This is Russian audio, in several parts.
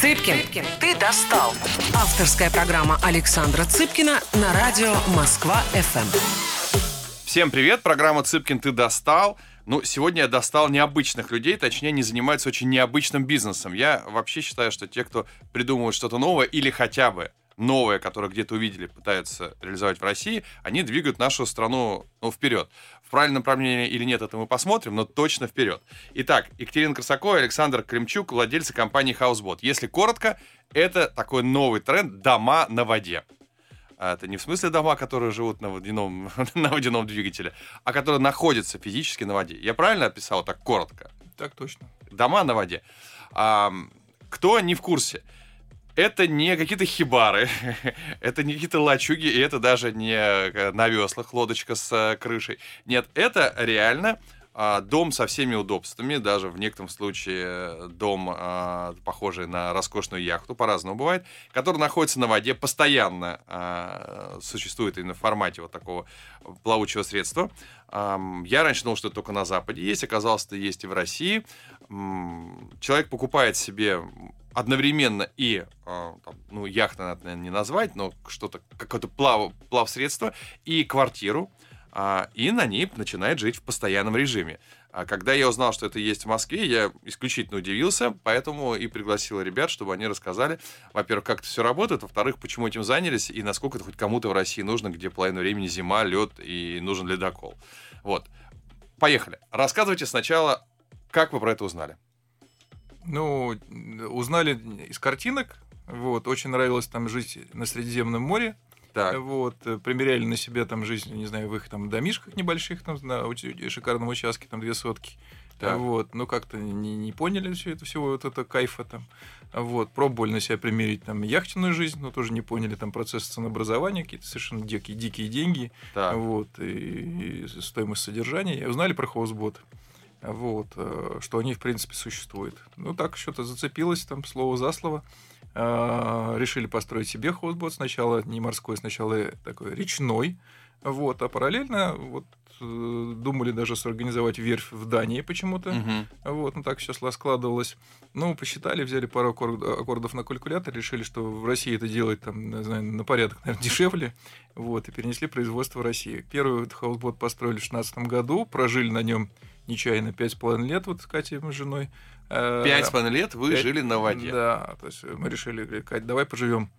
Цыпкин, ты достал. Авторская программа Александра Цыпкина на радио Москва-ФМ. Всем привет, программа «Цыпкин, ты достал». Ну, сегодня я достал необычных людей, точнее, они занимаются очень необычным бизнесом. Я вообще считаю, что те, кто придумывают что-то новое или хотя бы новое, которое где-то увидели, пытаются реализовать в России, они двигают нашу страну ну, вперед. В правильном направлении или нет, это мы посмотрим, но точно вперед. Итак, Екатерина Красакова и Александр Кремчук, владельцы компании Housebot. Если коротко, это такой новый тренд «дома на воде». А это не в смысле дома, которые живут на водяном, на водяном двигателе, а которые находятся физически на воде. Я правильно описал так коротко? Так точно. Дома на воде. А, кто не в курсе? Это не какие-то хибары, это не какие-то лачуги, и это даже не э, на веслах лодочка с э, крышей. Нет, это реально а, дом со всеми удобствами, даже в некотором случае э, дом, а, похожий на роскошную яхту, по-разному бывает, который находится на воде, постоянно а, существует именно в формате вот такого плавучего средства. Я раньше думал, что это только на Западе есть, оказалось, это есть и в России. Человек покупает себе одновременно и, э, там, ну, яхта надо, наверное, не назвать, но что-то, какое-то плав, плавсредство, и квартиру, э, и на ней начинает жить в постоянном режиме. А когда я узнал, что это есть в Москве, я исключительно удивился, поэтому и пригласил ребят, чтобы они рассказали, во-первых, как это все работает, во-вторых, почему этим занялись и насколько это хоть кому-то в России нужно, где половину времени зима, лед и нужен ледокол. Вот. Поехали. Рассказывайте сначала, как вы про это узнали. Ну, узнали из картинок. Вот, очень нравилось там жить на Средиземном море. Так. Вот, э, примеряли на себя там жизнь, не знаю, в их там домишках небольших, там, на шикарном участке, там, две сотки. Так. Вот, ну как-то не, не поняли все это всего вот это кайфа там. Вот, пробовали на себя примерить там яхтенную жизнь, но тоже не поняли там процесс ценообразования, какие-то совершенно дикие, дикие деньги. Так. Вот, и, и стоимость содержания. И узнали про хоузбот вот, э, что они, в принципе, существуют. Ну, так что-то зацепилось там слово за слово. А, решили построить себе хостбот. Сначала не морской, сначала такой речной. Вот, а параллельно вот думали даже сорганизовать верфь в Дании почему-то. Угу. Вот, ну так все складывалось. Ну, посчитали, взяли пару аккордов на калькулятор, решили, что в России это делать там, не знаю, на порядок, наверное, дешевле. Вот, и перенесли производство в Россию. Первый хаусбот построили в 2016 году, прожили на нем нечаянно пять с половиной лет вот с Катей, мы с женой. Э, пять с половиной лет вы 5, жили на воде. Да, то есть мы решили, Кать, давай поживем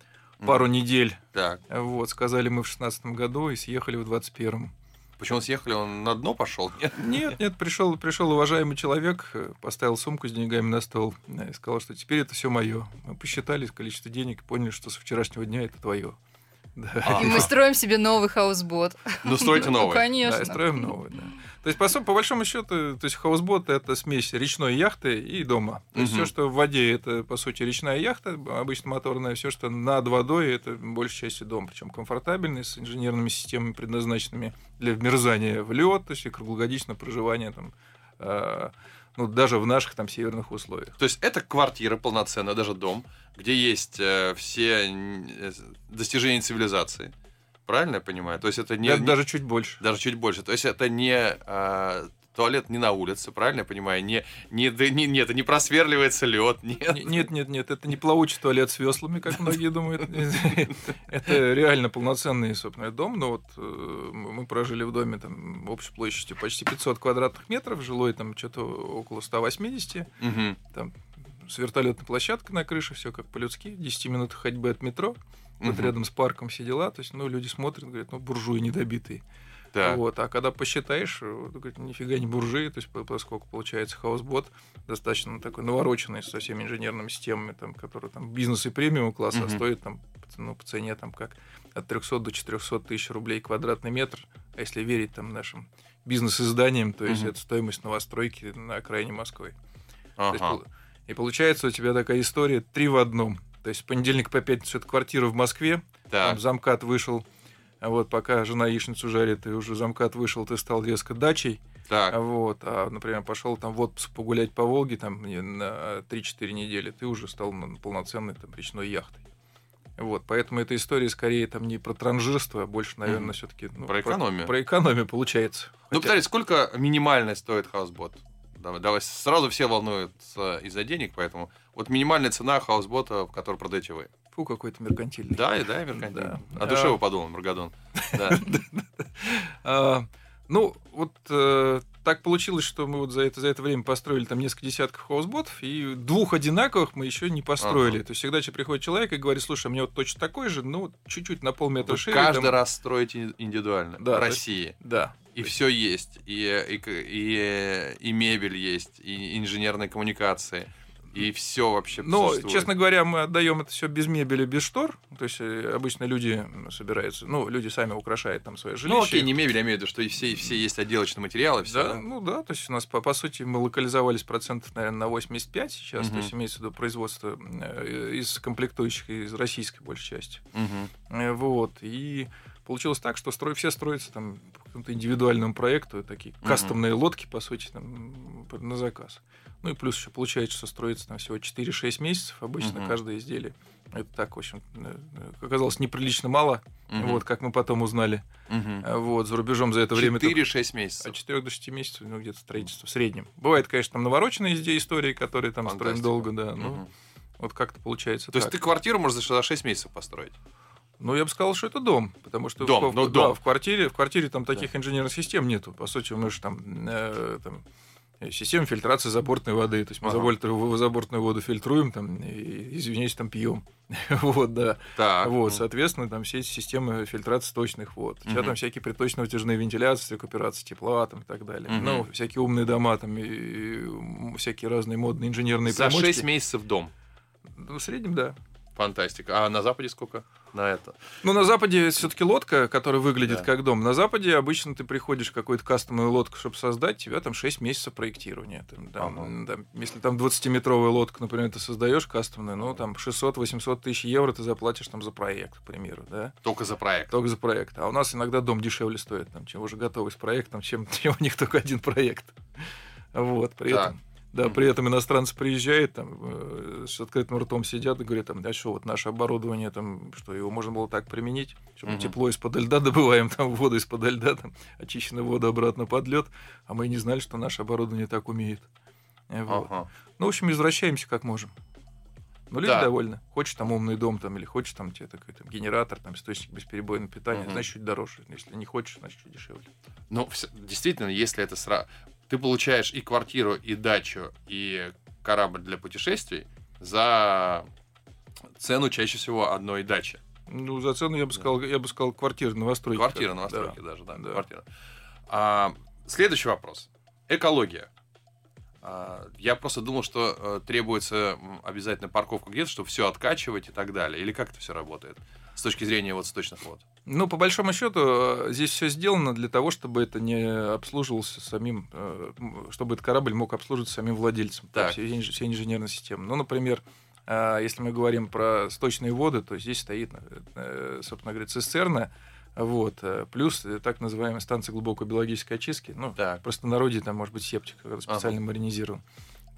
пару недель. Так. Вот, сказали мы в шестнадцатом году и съехали в двадцать первом. Почему съехали? Он на дно пошел? Нет, нет, нет пришел, пришел уважаемый человек, поставил сумку с деньгами на стол и сказал, что теперь это все мое. Мы посчитали количество денег и поняли, что с вчерашнего дня это твое. Да. И мы строим себе новый хаусбот. Ну, стройте новый. Ну, конечно. Да, строим новый, да. То есть, по, по большому счету, то есть хаусбот это смесь речной яхты и дома. То есть, угу. все, что в воде, это, по сути, речная яхта, обычно моторная, все, что над водой, это большей частью дом. Причем комфортабельный, с инженерными системами, предназначенными для вмерзания в лед, то есть и круглогодичное проживание там, э, ну, даже в наших там северных условиях. То есть это квартира полноценная, даже дом, где есть э, все э, достижения цивилизации. Правильно я понимаю? То есть это не... Даже, даже чуть больше. Даже чуть больше. То есть это не... Э, туалет не на улице, правильно я понимаю? Не, не, не, нет, это не просверливается лед. Нет. нет, нет, нет, это не плавучий туалет с веслами, как многие думают. Это реально полноценный, собственно, дом. Но вот э, мы прожили в доме там общей площадью почти 500 квадратных метров, жилой там что-то около 180. Там с вертолетной площадкой на крыше, все как по-людски, 10 минут ходьбы от метро, вот рядом с парком все дела, то есть, ну, люди смотрят, говорят, ну, буржуи недобитые. Да. Вот, а когда посчитаешь, говорит, нифига не буржуи, то есть поскольку получается хаусбот достаточно такой навороченный со всеми инженерными системами, там, которые там бизнес и премиум класса угу. стоит там ну, по цене там как от 300 до 400 тысяч рублей квадратный метр, а если верить там нашим бизнес-изданиям, то есть угу. это стоимость новостройки на окраине Москвы. Ага. Есть, и получается у тебя такая история три в одном. То есть в понедельник по пятницу это квартира в Москве, да. там замкат вышел, а вот пока жена яичницу жарит, и уже замкат вышел, ты стал резко дачей. Так. Вот, а, например, пошел там в отпуск погулять по Волге там на 3-4 недели, ты уже стал полноценной там речной яхтой. Вот, поэтому эта история скорее там не про транжирство, а больше, наверное, mm. все-таки ну, про экономию. Про, про экономию получается. Ну, Хотя... повторите, сколько минимально стоит хаусбот? давай, давай. Сразу все волнуются из-за денег, поэтому вот минимальная цена хаусбота, который продаете вы. Фу, какой-то меркантильный. Да, и да, меркантильный. Да. О душе А. вы подумал, Маргадон. А, Ну, вот э, так получилось, что мы вот за это, за это время построили там несколько десятков хаусботов, и двух одинаковых мы еще не построили. Ага. То есть всегда че приходит человек и говорит, слушай, а мне вот точно такой же, ну, вот чуть-чуть на полметра Вы шире. каждый там». раз строите индивидуально. Да, в то есть- России. Да. И все есть. И, и, и, и мебель есть, и инженерные коммуникации. И все вообще существует. честно говоря, мы отдаем это все без мебели, без штор. То есть э, обычно люди собираются, ну, люди сами украшают там свое жилище. Ну, окей, не мебель, я имею в виду, что и все, все есть отделочные материалы, все. Да, ну да, то есть у нас, по, по сути, мы локализовались процентов, наверное, на 85 сейчас, то Мгм. есть имеется в виду производство э, из комплектующих, из российской большей части. Э, Вот, и получилось так, что строй, все строятся там какому-то индивидуальному проекту, такие Мгм. кастомные лодки, по сути, там, на заказ. Ну и плюс еще получается, что строится там всего 4-6 месяцев обычно Мгм. каждое изделие. Это так, в общем, э, э, оказалось неприлично мало, Мгм. вот, как мы потом узнали. А Вот, за рубежом за это время... только- 4-6 месяцев. от 4 до 6 месяцев, ну, где-то строительство в среднем. Бывает, конечно, там навороченные изде- истории, которые там строим Фантастика. долго, да. Ну, Мгм. вот как-то получается То есть так. ты квартиру можешь за 6 месяцев построить? Ну, я бы сказал, что это дом, потому что Дом, в, ну, да, дом. в квартире, в квартире там таких инженерных систем нету. По сути, мы же там, э, там э, система фильтрации забортной воды. То есть мы Ага. забортную, забортную воду фильтруем, там, и, извиняюсь, там пьем. вот, да. Так. Вот, ну, соответственно, там все эти системы фильтрации сточных вод. У тебя там всякие приточно-вытяжные вентиляции, рекуперация тепла там, и так далее. Ну, всякие умные дома, там, и, всякие разные модные инженерные За примочки. 6 месяцев дом. Ну, в среднем, да. Фантастика. А на Западе сколько? На это. Ну, на Западе все-таки лодка, которая выглядит Да. как дом. На Западе обычно ты приходишь в какую-то кастомную лодку, чтобы создать, тебя там 6 месяцев проектирования. Там, там, там, если там 20-метровая лодка, например, ты создаешь кастомную, ну, там 600-800 тысяч евро ты заплатишь там за проект, к примеру, да? Только за проект. Только за проект. А у нас иногда дом дешевле стоит, там, чем уже готовый с проектом, чем, чем у них только один проект. Вот, при Так. этом. Да, при этом иностранцы приезжают, там, э, с открытым ртом сидят и говорят, там, да что, вот наше оборудование, там, что его можно было так применить, что мы тепло из-под льда добываем, там, воду из-под льда, там, очищенную воду обратно под лед, а мы не знали, что наше оборудование так умеет. Вот. Ага. Ну, в общем, извращаемся как можем. Ну, люди Да. довольны. Хочешь там умный дом, там, или хочешь там тебе такой там, генератор, там, источник бесперебойного питания, Мгм. значит, чуть дороже. Если не хочешь, значит, чуть дешевле. Ну, действительно, если это сразу... Ты получаешь и квартиру, и дачу, и корабль для путешествий за цену чаще всего одной дачи. Ну, за цену я бы Да. сказал, я бы сказал, квартиры новостройки. Квартира, Да. новостройки даже, да, Да. квартира. А, следующий вопрос. Экология. А, я просто думал, что э, требуется обязательно парковка где-то, чтобы все откачивать и так далее. Или как это все работает с точки зрения вот сточных вод? Ну, по большому счету, э, здесь все сделано для того, чтобы это не обслуживался самим, э, чтобы этот корабль мог обслуживаться самим владельцем. Так. Все, все инженерные системы. Ну, например, э, если мы говорим про сточные воды, то здесь стоит, собственно говоря, цистерна, вот, плюс так называемая станция глубокой биологической очистки. Ну, Так. просто на народе там может быть септик который специально маринизирован.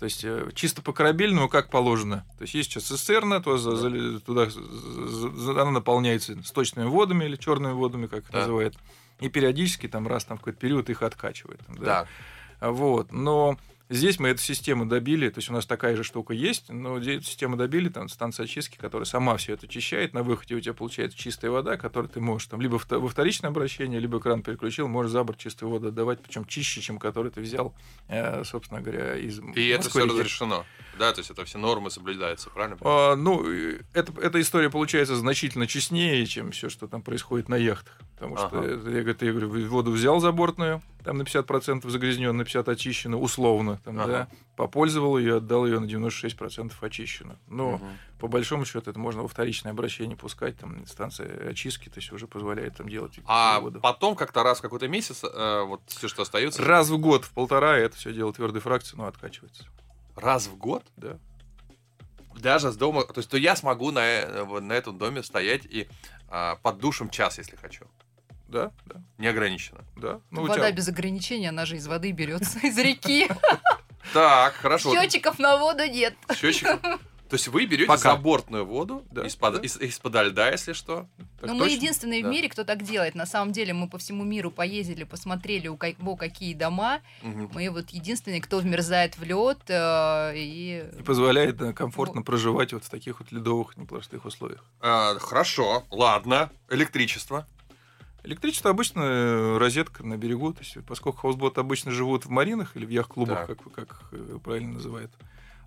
То есть э, чисто по корабельному, как положено. То есть есть сейчас цистерна, то за- за- туда за- она наполняется сточными водами или черными водами, как их Да. называют. И периодически там раз там в какой-то период их откачивает. да. Так. А Вот. Но здесь мы эту систему добили, то есть у нас такая же штука есть, но эту систему добили, там станция очистки, которая сама все это очищает, на выходе у тебя получается чистая вода, которую ты можешь там либо во вторичное обращение, либо кран переключил, можешь за борт чистую воду отдавать, причем чище, чем которую ты взял, э, собственно говоря, из И это все разрешено. Да, то есть это все нормы соблюдаются, правильно? А, ну, э, это, эта история получается значительно честнее, чем все, что там происходит на яхтах. Потому что Ага. это, я, я говорю, воду взял забортную, там на 50% загрязненную, на 50% очищенную, условно, там, Ага. да, попользовал ее, отдал ее на 96% очищенную. Но Мгм. по большому счету это можно во вторичное обращение пускать, там станция очистки, то есть уже позволяет там делать А воду. потом как-то раз в какой-то месяц, э, вот все, что остается, Раз в год, в полтора, это все дело твердой фракции, но откачивается. раз в год, Да. даже с дома, то есть то я смогу на, э, на этом доме стоять и а, под душем час, если хочу. Да, да, Неограниченно. да. Ну, Вода тебя- без ограничения, она же из воды берется, из реки. Так, хорошо. Счетчиков на воду нет. Счетчик. То есть вы берете Пока. забортную воду Да, из-под, да. из, из-под льда, если что. Так Но мы единственные Да. в мире, кто так делает. На самом деле мы по всему миру поездили, посмотрели, у кого какие дома. Мгм. Мы вот единственные, кто вмерзает в лед э, и И позволяет да, комфортно проживать вот в таких вот ледовых непростых условиях. А, хорошо, ладно. Электричество. Электричество обычно э, розетка на берегу, то есть поскольку хаусботы обычно живут в маринах или в яхт-клубах, Так. как, как э, правильно называют.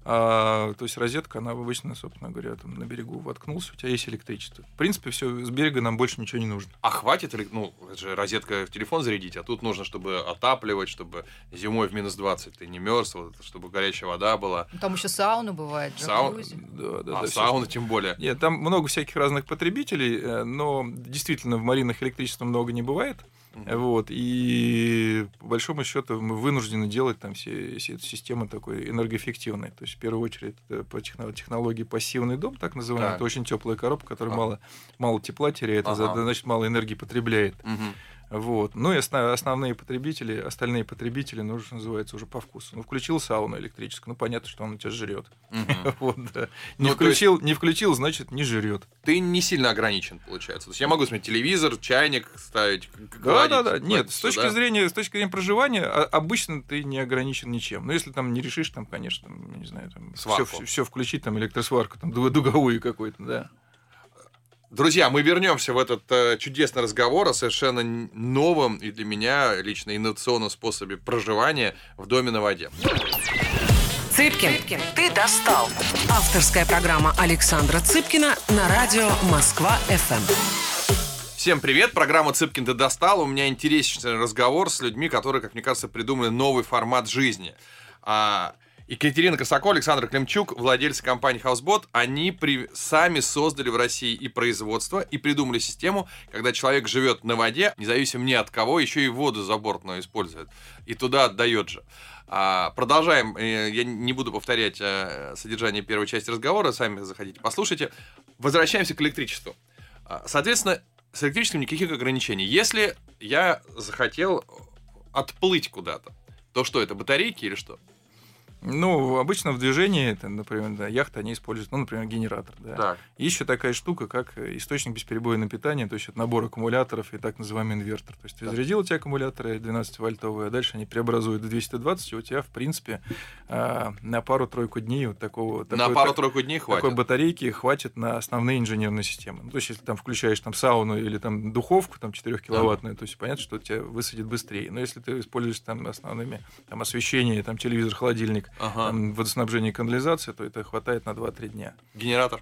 А, то есть розетка, она обычно, собственно говоря, там на берегу воткнулся, у тебя есть электричество. В принципе, все с берега нам больше ничего не нужно. А хватит ли, ну, это же розетка в телефон зарядить, а тут нужно, чтобы отапливать, чтобы зимой в минус 20 ты не мерз, вот, чтобы горячая вода была. ну, там еще сауна бывает. Сау-. Да, да, а да, сауна тем более. Нет, там много всяких разных потребителей, э, но действительно в маринах электричества много не бывает. Вот, и по большому счету мы вынуждены делать там все, все эту систему такой энергоэффективной. То есть, в первую очередь, это по техно- технологии пассивный дом, так называемый. Так. Это очень теплая коробка, которая Ага. мало, мало тепла теряет, а Ага. значит, мало энергии потребляет. Мгм. Вот. Ну и осно- основные потребители, остальные потребители, ну, что называется, уже по вкусу. Ну, включил сауну электрическую, ну, понятно, что он у тебя жрет. Мгм. Вот, да. Не Ну, то есть- включил, не включил, значит, не жрет. Ты не сильно ограничен, получается. То есть я могу смотреть телевизор, чайник ставить, Да, да, да. Нет, с точки да? зрения, с точки зрения проживания, а- обычно ты не ограничен ничем. Но если там не решишь, там, конечно, там, не знаю, там все, все, включить, там электросварку, там ду- дуговую какую-то, да. Друзья, мы вернемся в этот э, чудесный разговор о совершенно новом и для меня лично инновационном способе проживания в доме на воде. Цыпкин, ты достал. Авторская программа Александра Цыпкина на радио Москва-ФМ. Всем привет, программа «Цыпкин ты достал». У меня интересный разговор с людьми, которые, как мне кажется, придумали новый формат жизни. А, Екатерина Косако, Александр Климчук, владельцы компании Housebot, они при- сами создали в России и производство, и придумали систему, когда человек живет на воде, независимо ни от кого, еще и воду забортную использует, и туда отдает же. А, продолжаем. Э, Я не буду повторять э, содержание первой части разговора, сами заходите, послушайте. Возвращаемся к электричеству. А, Соответственно, с электричеством никаких ограничений. Если я захотел отплыть куда-то, то что это, батарейки или что? Ну, обычно в движении, это, например, да, яхты, они используют, ну, например, генератор, да. Так. Есть еще такая штука, как э, источник бесперебойного питания, то есть это набор аккумуляторов и так называемый инвертор. То есть ты Так. зарядил эти аккумуляторы 12-вольтовые, а дальше они преобразуют в 220, и у тебя, в принципе, а, на пару-тройку дней вот такого... На такой- пару-тройку дней хватит. Такой батарейки хватит на основные инженерные системы. Ну, то есть, если там включаешь там сауну или там духовку там 4 киловаттную, то есть понятно, что тебя высадит быстрее. Но если ты используешь там основными там освещение, там телевизор, холодильник, Ага. там, водоснабжение и канализация, то это хватает на 2-3 дня. Генератор.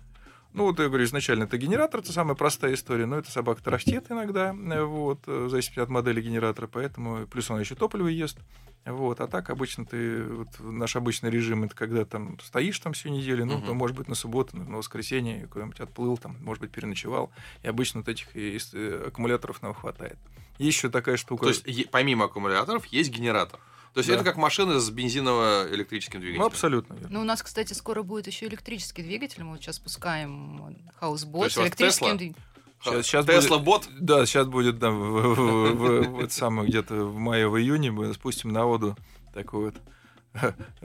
Ну, вот я говорю, изначально это генератор, это самая простая история, но это собака тарахтит иногда, э, вот, э, в зависимости от модели генератора, поэтому, плюс он еще топливо ест, вот, а так обычно ты, вот, наш обычный режим, это когда там стоишь там всю неделю, ну, Мгм. то, может быть, на субботу, на воскресенье куда-нибудь отплыл, там, может быть, переночевал, и обычно вот этих и- э, аккумуляторов нам хватает. Есть еще такая штука... То есть помимо аккумуляторов есть генератор. То есть Да. это как машина с бензиново-электрическим двигателем. ну, абсолютно верно. Ну, у нас, кстати, скоро будет еще электрический двигатель. Мы вот сейчас пускаем хаусбот с электрическим Tesla? двигателем. Щас- щас Тесла бот. Да, сейчас будет да, в, в- в- в это самое, где-то в мае, в июне мы спустим на воду такой вот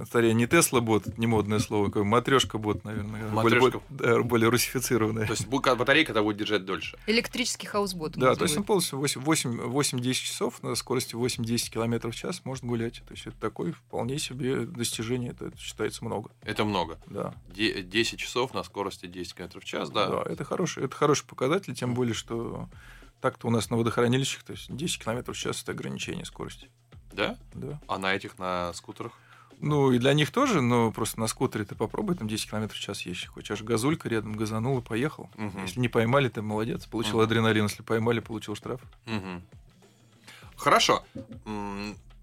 Скорее, не Тесла бот, не модное слово, какой матрешка бот, наверное. Более, Матрёшка. более, более русифицированное. То есть батарейка тогда будет держать дольше. Электрический хаусбот. у Да, то есть он полностью 8 8 8-10 часов на скорости 8-10 километров в час может гулять. То есть это такое вполне себе достижение, это считается много. Это много. Да, Де- 10 часов на скорости 10 км в час, да. да. это, хороший, это хороший показатель, тем более, что так-то у нас на водохранилищах, то есть 10 километров в час это ограничение скорости. Да? Да. А на этих, на скутерах? Ну, и для них тоже, но просто на скутере ты попробуй, там 10 километров в час ездишь. Хочешь газулька рядом, газанул и поехал. Мгм. Если не поймали, ты молодец, получил Мгм. адреналин. Если поймали, получил штраф. Мгм. Хорошо.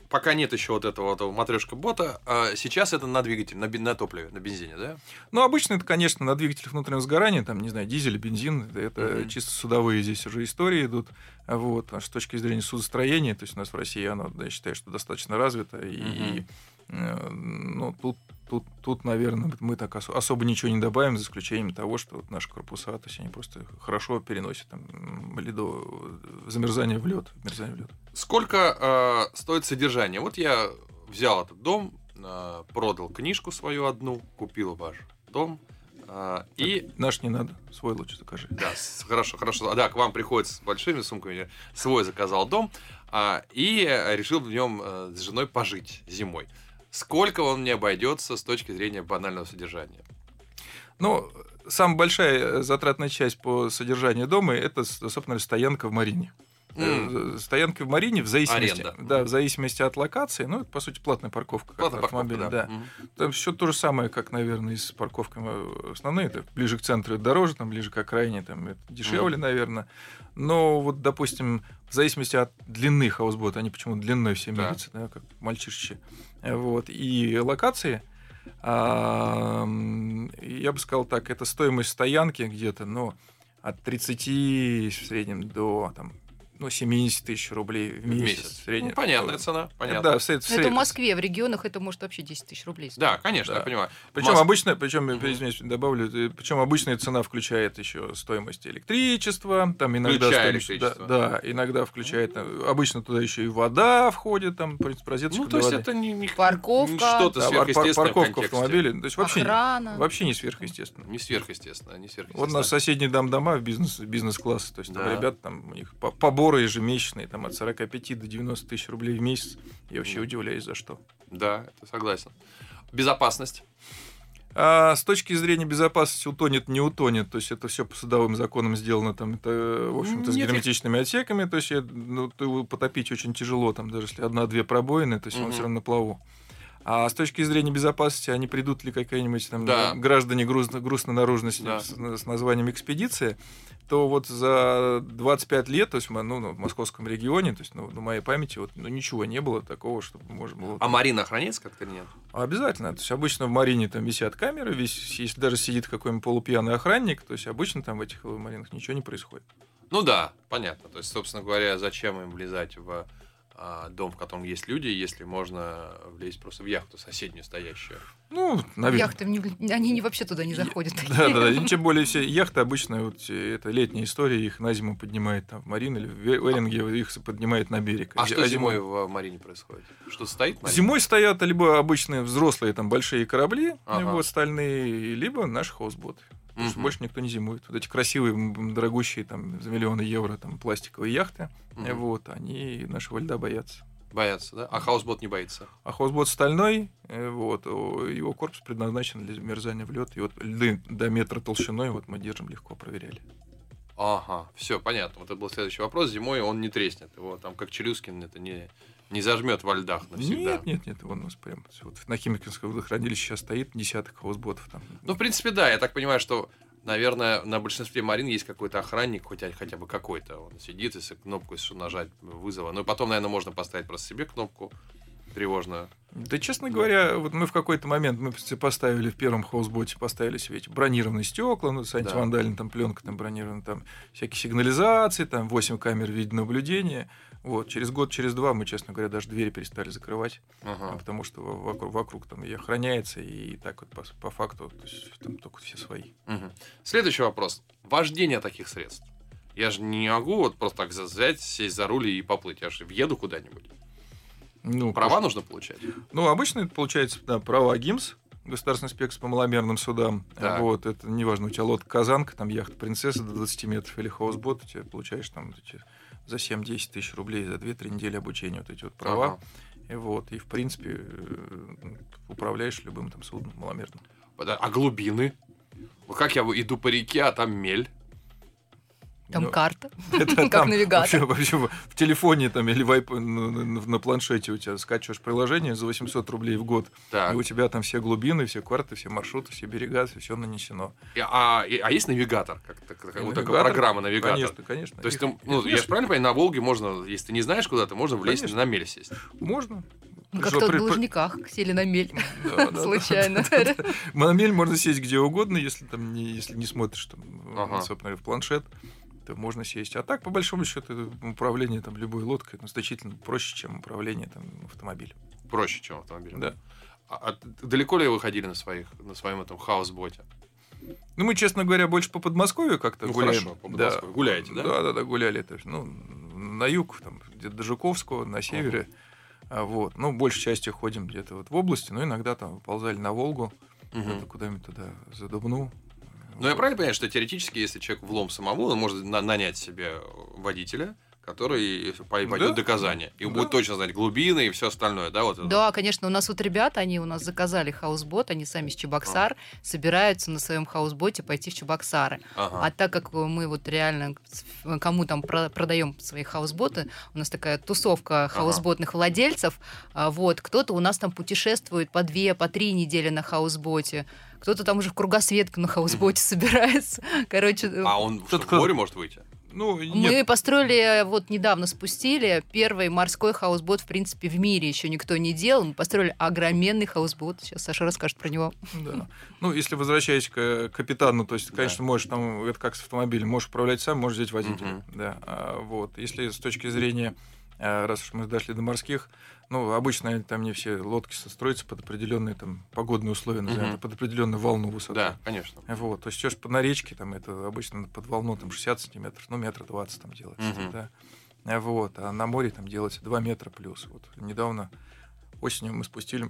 Пока нет еще вот этого, вот матрешка бота. а сейчас это на двигателе, на, на топливе, на бензине, да? Ну, обычно это, конечно, на двигателях внутреннего сгорания, там, не знаю, дизель, бензин, это, это Мгм. чисто судовые здесь уже истории идут. Вот, а с точки зрения судостроения, то есть у нас в России оно, да, я считаю, что достаточно развито, и, Мгм. э, ну, тут, тут, тут, наверное, мы так осо- особо ничего не добавим, за исключением того, что вот наши корпуса, то есть они просто хорошо переносят там, ледо, замерзание в лед, вмерзание в лед. Сколько э, стоит содержание? Вот я взял этот дом, э, продал книжку свою одну, купил ваш дом, И Наш не надо, свой лучше закажи. Да, с- хорошо, хорошо. Да, к вам приходит с большими сумками, свой заказал дом, а, и э, решил в нем э, с женой пожить зимой. Сколько он мне обойдется с точки зрения банального содержания? Ну, самая большая э, затратная часть по содержанию дома это, собственно, стоянка в Марине. Э, Стоянка в Марине в зависимости, Аренда. да, в зависимости от локации, ну, это, по сути, платная парковка Платная парковка, автомобиля, да. да. Мгм. Там все то же самое, как, наверное, и с парковками э, основные. Это ближе к центру это дороже, там ближе к окраине, там это дешевле, наверное. Но вот, допустим, в зависимости от длины хаусбота, они почему длинной все мерятся, да, как мальчишечи, э, вот, и локации, а, я бы сказал так, это стоимость стоянки где-то, ну, от 30 в среднем до там, ну, 70 тысяч рублей в В месяц. месяц. в среднем. Ну, понятная цена, понятно. Да, в в Ну, Это в Москве, в регионах это может вообще 10 тысяч рублей стоить. Да, конечно, Да. я понимаю. Причем Мос- обычно, причем, Мгм. извиняюсь, добавлю, причем обычная цена включает еще стоимость электричества, там иногда Включая стоимость- электричество. Да, да, иногда включает, э, обычно туда еще и вода входит, там, в принципе, розеточка Ну, то есть воды. это не, не- Парковка. не что-то Да, пар- сверхъестественное парковка автомобиля, то есть вообще, Охрана. вообще не сверхъестественно. Не сверхъестественно, не Вот сверхъестественно. у нас соседний дом дома в бизнес, бизнес-классе, то есть там Да. ребята, там у них по- поборы ежемесячные, там от 45 до 90 тысяч рублей в месяц. Я вообще удивляюсь, за что. Да, это согласен. Безопасность. А с точки зрения безопасности утонет, не утонет. То есть это все по судовым законам сделано, там это, в общем-то, с Нет, герметичными отсеками. То есть ну, потопить очень тяжело, там даже если одна-две пробоины, то есть он Мгм. все равно на плаву. А с точки зрения безопасности, они придут ли какие-нибудь там Да. граждане грустно, грустной наружности Да. с, с названием экспедиция, то вот за 25 лет, то есть мы, ну, в московском регионе, то есть ну, на моей памяти, вот, ну, ничего не было такого, чтобы можно было... А Марина охраняется как-то или нет? Обязательно. То есть обычно в Марине там висят камеры, весь, если даже сидит какой-нибудь полупьяный охранник, то есть обычно там в этих маринах ничего не происходит. Ну да, понятно. То есть, собственно говоря, зачем им влезать в дом, в котором есть люди, если можно влезть просто в яхту соседнюю стоящую. Ну, наверное. Яхты, они не вообще туда не заходят. Да, да, да. Тем более все яхты обычно, вот, э, это летняя история, их на зиму поднимает там в Марин или в Веллинге, их поднимает на берег. А Зи- что зимой в Марине происходит? Что стоит Марина? Зимой стоят либо обычные взрослые там большие корабли, Ага. вот, стальные, либо наши хаусботы. Потому что Мгм. больше никто не зимует. Вот эти красивые, дорогущие там за миллионы евро там пластиковые яхты, Мгм. вот, они нашего льда боятся. Боятся, да? А хаусбот не боится? А хаусбот стальной, э, вот, его корпус предназначен для замерзания в лед. И вот льды до метра толщиной вот мы держим легко, проверяли. Ага, все, понятно. Вот это был следующий вопрос. Зимой он не треснет. Его там, как Челюскин, это не, не зажмет во льдах навсегда. Нет, нет, нет, вон у нас прям вот на Химкинском водохранилище сейчас стоит десяток хаусботов там. Ну, в принципе, да. Я так понимаю, что, наверное, на большинстве марин есть какой-то охранник, хотя, хотя бы какой-то. Он сидит, если кнопку если нажать вызова. Ну, и потом, наверное, можно поставить просто себе кнопку тревожную. Да, честно говоря, вот мы в какой-то момент мы поставили в первом хаусботе, поставили себе эти бронированные стекла, ну, с Да. антивандальной там пленка там бронированная, там всякие сигнализации, там 8 камер видеонаблюдения. Вот, через год, через два мы, честно говоря, даже двери перестали закрывать. Ага. А потому что во- вокруг, вокруг там и охраняется, и так вот по, по факту то есть, там только все свои. Мгм. Следующий вопрос. Вождение таких средств. Я же не могу вот просто так взять, сесть за руль и поплыть. Я же въеду куда-нибудь. Ну, Права потому нужно получать? Ну, обычно это получается да, права ГИМС, государственный инспекция по маломерным судам. Так. Вот, это неважно, у тебя лодка Казанка, там яхта Принцесса до 20 метров или хаусбот, ты получаешь там эти за 7-10 тысяч рублей за 2-3 недели обучения вот эти вот права. Ага. И вот, и в принципе э, управляешь любым там судном маломерным. А глубины? Как я иду по реке, а там мель. Там Ну, карта. Это Как там навигатор. Вообще, вообще в телефоне там или в на, на- на планшете у тебя скачиваешь приложение за 800 рублей в год, Так. и у тебя там все глубины, все карты, все маршруты, все берега, все нанесено. И- а, и- а есть навигатор? Как, так- так- вот такая программа навигатор. Конечно, конечно. То есть, Их- ты, ну, их я же правильно понимаю, на Волге можно, если ты не знаешь куда-то, можно влезть Конечно. на мель сесть. Можно. Ну, Как-то в при- Должниках сели на мель. Да, да, да. Случайно. На мель можно сесть где угодно, если там не, если не смотришь там, Ага. собственно, в планшет, то можно сесть. А так, по большому счету, управление там любой лодкой ну, значительно проще, чем управление там автомобилем. Проще, чем автомобиль. Да. А, а далеко ли вы ходили на, своих, на своем этом хаусботе? Ну, мы, честно говоря, больше по Подмосковью как-то Ну, гуляем. хорошо, по Подмосковью. Гуляете, да? Да, да, да, гуляли. Это, ну, на юг, там, где-то до Жуковского, на севере. А, вот. Ну, большей частью ходим где-то вот в области, но иногда там ползали на Волгу, где-то куда-нибудь туда, за Дубну. Ну, я правильно понимаю, что теоретически, если человек влом самому, он может на- нанять себе водителя, который по- пойдет Да. доказание. И Да. будет точно знать глубины и все остальное, да? Вот это? Да, конечно, у нас вот ребята, они у нас заказали хаусбот, они сами с Чебоксар, собираются на своем хаусботе пойти в Чебоксары. Ага. А так как мы вот реально кому там про- продаем свои хаусботы, у нас такая тусовка хаусботных владельцев, а, вот, кто-то у нас там путешествует по две, по три недели на хаусботе, кто-то там уже в кругосветку на хаусботе собирается. Короче, А он что, Кто-то в море может выйти? Ну, мы построили, вот недавно спустили, первый морской хаусбот, в принципе, в мире еще никто не делал. Мы построили огроменный хаусбот. Сейчас Саша расскажет про него. Да. Ну, если возвращаясь к э, капитану, то есть, Да. конечно, можешь там, это как с автомобилем, можешь управлять сам, можешь взять водителя. Мгм. Да. А, вот. Если с точки зрения, э, раз уж мы дошли до морских, ну, обычно там не все лодки строятся под определенные там погодные условия, назовем это, под определенную волну высоты. Да, конечно. Вот, то есть идешь по на речке, там это обычно под волну там 60 сантиметров, ну, метр 20 там делается, Мгм. да. А Вот, а на море там делается 2 метра плюс. Вот недавно осенью мы спустили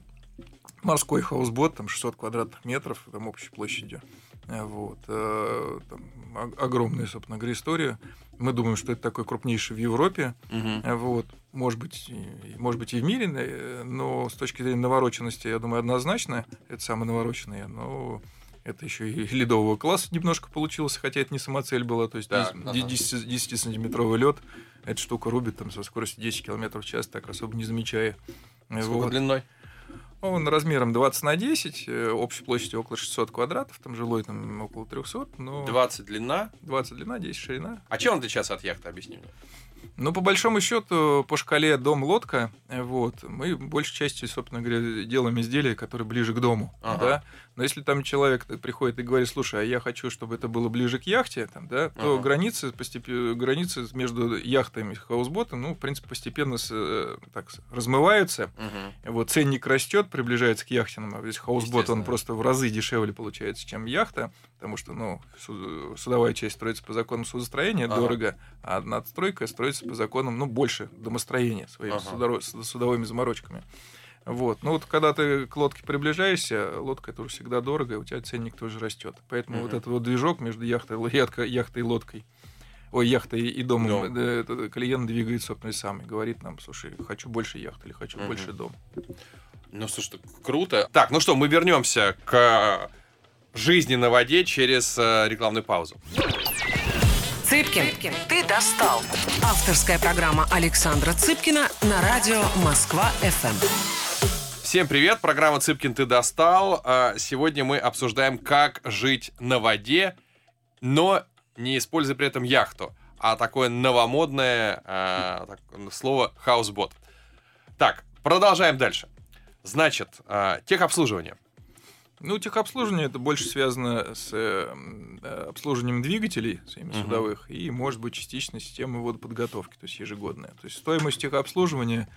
морской хаусбот, там 600 квадратных метров, там общей площадью. А Вот, э, там огромная, собственно говоря, история. Мы думаем, что это такой крупнейший в Европе. А Вот, может быть, может быть и в мире, э, но с точки зрения навороченности, я думаю, однозначно, это самое навороченное, но это еще и ледового класса немножко получилось, хотя это не самоцель была, то есть Да, 10, ага. 10-сантиметровый лед, эта штука рубит там со скоростью 10 км в час, так особо не замечая. Сколько Вот. длиной? Он размером 20 на 10, э, общей площадью около 600 квадратов, там жилой там около 300, но 20 длина. 20 длина, 10 ширина. А чем он отличается от яхты, объясни мне? Ну, по большому счету, по шкале дом-лодка, вот, мы большей частью, собственно говоря, делаем изделия, которые ближе к дому, Ага. да. Но если там человек приходит и говорит, слушай, а я хочу, чтобы это было ближе к яхте, там, да, то Ага. границы, постепенно, границы между яхтами и хаусботом, ну, в принципе, постепенно с- э, так, размываются. Мгм. Вот ценник растет, приближается к яхтенному. Весь хаусбот, он просто в разы дешевле получается, чем яхта, потому что, ну, су- судовая часть строится по законам судостроения Ага. дорого, а надстройка строится по законам, ну, больше домостроения своими Ага. судоро- судовыми заморочками. Вот. Ну вот когда ты к лодке приближаешься, лодка это уже всегда дорого, и у тебя ценник тоже растет. Поэтому Мгм. вот этот вот движок между яхтой, яхтой, яхтой и лодкой, ой, яхтой и домом, Дом. клиент двигает, собственно, и сам, и говорит нам, слушай, хочу больше яхты или хочу Мгм. больше дом. Ну, слушай, круто. Так, ну что, мы вернемся к жизни на воде через э, рекламную паузу. Цыпкин, ты достал. Авторская программа Александра Цыпкина на радио Москва-ФМ. Всем привет, программа «Цыпкин, ты достал». А, Сегодня мы обсуждаем, как жить на воде, но не используя при этом яхту, а такое новомодное а, так, слово «хаусбот». Так, продолжаем дальше. Значит, а, техобслуживание. Ну, техобслуживание это больше связано с э, м, э, обслуживанием двигателей своими Мгм. судовых и, может быть, частично системы водоподготовки, то есть ежегодная. То есть стоимость техобслуживания,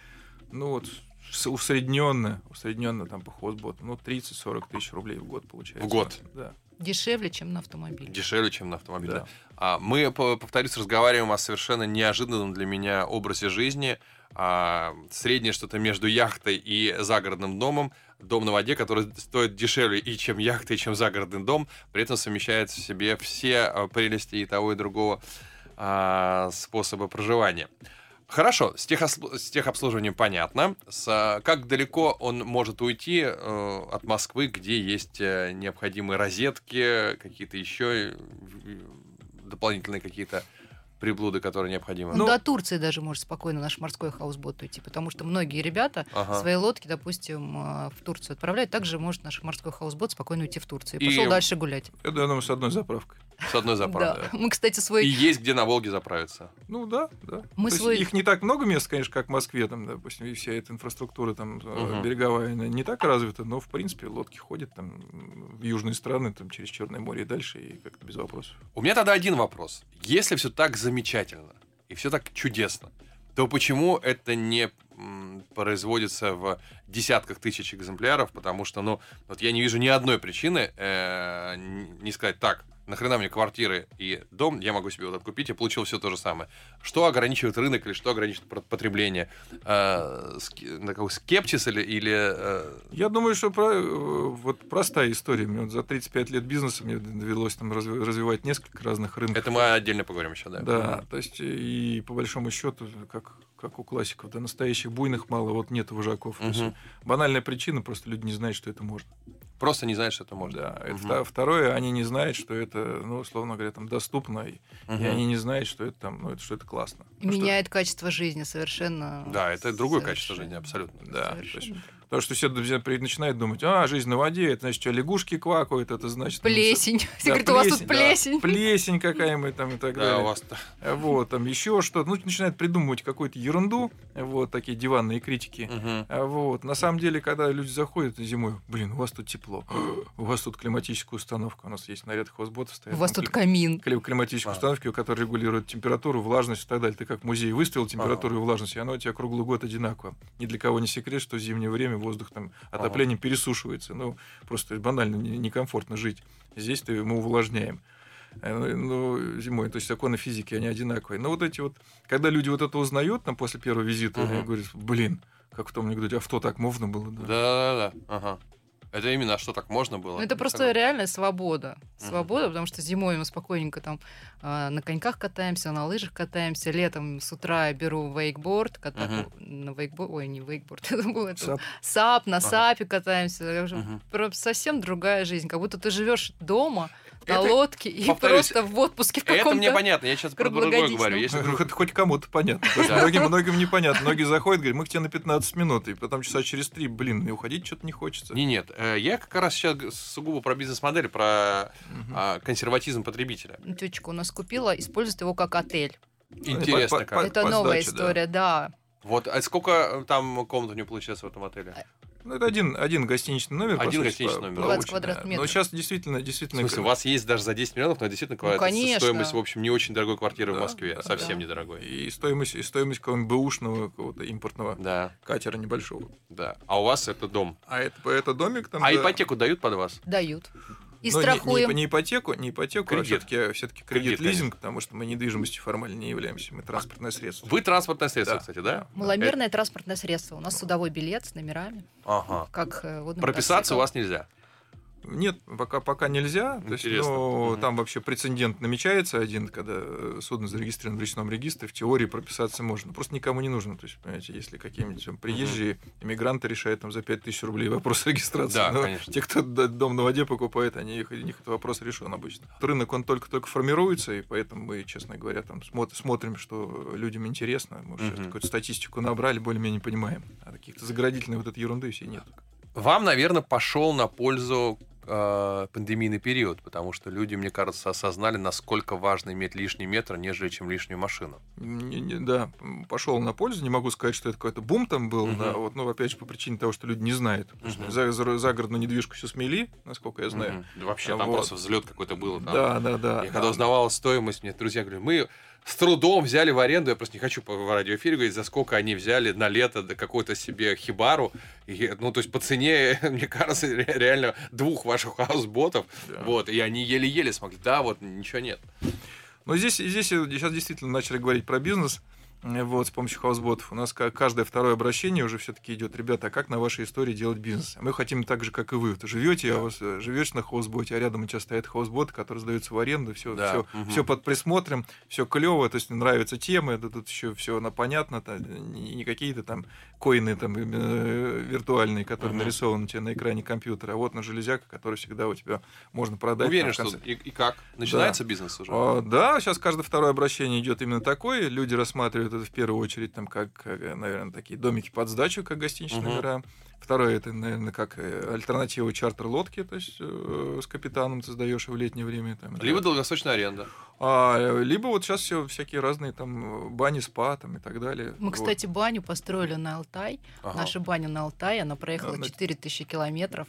ну вот, усредненно, усредненно там по хозботу, ну, 30-40 тысяч рублей в год получается. В год? Да. Дешевле, чем на автомобиле. Дешевле, чем на автомобиле. Да. А, Мы, по- повторюсь, разговариваем о совершенно неожиданном для меня образе жизни. а, Среднее что-то между яхтой и загородным домом. Дом на воде, который стоит дешевле и чем яхта, и чем загородный дом. При этом совмещает в себе все а, прелести и того, и другого а, способа проживания. Хорошо, с, техослу- с техобслуживанием понятно. С, а, как далеко он может уйти э, от Москвы, где есть э, необходимые розетки, какие-то еще э, дополнительные какие-то приблуды, которые необходимы? Ну, до Турции даже может спокойно наш морской хаусбот уйти, потому что многие ребята Ага. свои лодки, допустим, э, в Турцию отправляют. Также может наш морской хаусбот спокойно уйти в Турцию. И, И- пошел дальше гулять. Я думаю, с одной заправкой. С одной заправкой. Да. Мы, кстати, И свой... есть где на Волге заправиться. Ну да, да. Мы То есть свой- Их не так много мест, конечно, как в Москве, там, допустим, и вся эта инфраструктура там Мгм. береговая не так развита, но в принципе лодки ходят там в южные страны, там через Черное море и дальше, и как-то без вопросов. У меня тогда один вопрос. Если все так замечательно и все так чудесно, то почему это не производится в десятках тысяч экземпляров? Потому что, ну, вот я не вижу ни одной причины э, не сказать так. Нахрена мне квартиры и дом, я могу себе вот это купить, и получил все то же самое. Что ограничивает рынок или что ограничивает потребление? Э, скепсис или... или э, Я думаю, что про- э, вот простая история. Мне вот за 35 лет бизнеса мне довелось там разви- развивать несколько разных рынков. это мы отдельно поговорим еще, да? Да, то есть и по большому счету, как, как у классиков, да, настоящих буйных мало, вот нет вожаков. Мгм. банальная причина, просто люди не знают, что это можно. Просто не знаешь, что это можно. Да, это вта- второе, они не знают, что это, ну, условно говоря, там доступно, и, Мгм. и они не знают, что это там, ну, это, что это классно. Ну, что- Меняет качество жизни совершенно. Да, это другое качество жизни, абсолютно. Да, то есть, Совершенно. Потому что все начинают думать, а, жизнь на воде, это значит, что лягушки квакают, это значит... там, Плесень. Да, Все говорят, у вас тут да, плесень. плесень какая-нибудь там и так Да, далее. у вас Вот, там еще что-то. Ну, начинают придумывать какую-то ерунду, вот, такие диванные критики. А Вот. На самом деле, когда люди заходят зимой, блин, у вас тут тепло, у вас тут климатическая установка, у нас есть наряд хозботов стоят. У вас тут кли- камин. кли- климатические А. установки, которые регулируют температуру, влажность и так далее. Ты как в музее выставил температуру и влажность, и оно у тебя круглый год одинаково. Ни для кого не секрет, что в зимнее время воздух там отоплением пересушивается. Ну, просто банально не- некомфортно жить. Здесь ты, мы увлажняем. Э, Ну, ну, зимой, то есть законы физики, они одинаковые. Но вот эти вот, когда люди вот это узнают там после первого визита, Мгм. они говорят, блин, как в том анекдоте, а в то так можно было? Да. Да-да-да. Ага. Это именно, а что так можно было? Ну, это просто Согласен. реальная свобода. Свобода, потому что зимой мы спокойненько там а, на коньках катаемся, на лыжах катаемся. Летом с утра я беру вейкборд, катаю на вейкборд, ой, не вейкборд, это был это, Сап. сап, на Ага. сапе катаемся. Уже- про- Совсем другая жизнь, как будто ты живешь дома на Это, лодке и повторюсь, просто в отпуске в Это каком-то. мне понятно, я сейчас про другое говорю. Если вдруг- хоть, хоть кому-то понятно. Потому что многим, многим непонятно. Многие заходят, говорят, мы к тебе на 15 минут, и потом часа через три, блин, и уходить что-то не хочется. Не, нет, э, я как раз сейчас сугубо про бизнес-модель, про а, консерватизм потребителя. Тетечка у нас купила, использует его как отель. Интересно как. Это по новая сдаче, да. история, да. Вот, а сколько там комнат у него получается в этом отеле? Ну, это один, один гостиничный номер. Один гостиничный по- номер. по 20 очереди, квадратных да. метров. Но сейчас действительно, В действительно... смысле, у вас есть даже за 10 миллионов, но действительно Ну, конечно. стоимость, в общем, не очень дорогой квартиры в Да, Москве. да, совсем да. недорогой. И стоимость, и стоимость какого-нибудь бэушного, какого-то импортного Да, катера небольшого. да. А у вас это дом. А это, это домик там... А да. ипотеку дают под вас? Дают. И не- страхуем. Не, не ипотеку, не ипотеку, Кредит. а все-таки все-таки Кредит, кредит лизинг, потому что мы недвижимостью формально не являемся, мы транспортное средство. Вы транспортное средство, Да. кстати, да? Маломерное транспортное средство. У нас судовой билет с номерами, Ага. как э, водный Прописаться у вас нельзя. Нет, пока, пока нельзя. То есть, ну, Мгм. там вообще прецедент намечается один, когда э, судно зарегистрировано в речном регистре, в теории прописаться можно. Просто никому не нужно. То есть, понимаете, если какие-нибудь там приезжие иммигранты решают там за 5000 рублей вопрос регистрации. Да, но конечно. те, кто дом на воде покупает, они, у них этот вопрос решен обычно. Рынок, он только-только формируется, и поэтому мы, честно говоря, там смо- смотрим, что людям интересно. Мы сейчас Мгм. какую-то статистику набрали, более-менее понимаем. А каких-то заградительных вот этой ерунды все нет. Вам, наверное, пошел на пользу э, пандемийный период, потому что люди, мне кажется, осознали, насколько важно иметь лишний метр, нежели чем лишнюю машину. Не- не- да, пошел на пользу. Не могу сказать, что это какой-то бум там был. Мгм. да, вот, ну, опять же, по причине того, что люди не знают. Мгм. за, за- загородную недвижку все смели, насколько я знаю. Мгм. Да Вообще, там вот. просто взлет какой-то был. там. Да, да, да. Я да. когда узнавал стоимость, мне друзья говорят, мы с трудом взяли в аренду, я просто не хочу в радиоэфире говорить, за сколько они взяли на лето да, какую-то себе хибару. И, ну, то есть по цене, мне кажется, ре- реально двух ваших хаусботов. Да. Вот, и они еле-еле смогли. Да, вот, ничего нет. Но здесь, здесь сейчас действительно начали говорить про бизнес. Э, Вот, с помощью хаусботов. У нас ка- каждое второе обращение уже все-таки идет, ребята, а как на вашей истории делать бизнес? А Мы хотим так же, как и вы. Вы живете, а у вас э, живешь на хаусботе, а рядом у тебя стоят хаусботы, которые сдаются в аренду, все, Да, все, мгм. все под присмотром, все клево, то есть нравятся темы, да, тут еще все она понятно, та- не, какие-то там коины там э, виртуальные, которые Мгм. нарисованы у тебя на экране компьютера, а вот на железяка, который всегда у тебя можно продать. Уверен, там что и, и как? Начинается бизнес уже? А, Да, сейчас каждое второе обращение идет именно такое. Люди рассматривают это в первую очередь там как, наверное, такие домики под сдачу, как гостиничные Мгм. номера. Второе это, наверное, как э, альтернатива чартер лодки, то есть э, с капитаном ты сдаешь в летнее время. Там, Либо да. долгосрочная аренда. А, либо вот сейчас все всякие разные там э, бани, спа там и так далее. Мы, Вот. кстати, баню построили на Алтай. Ага. Наша баня на Алтай, она проехала на- 4000 километров.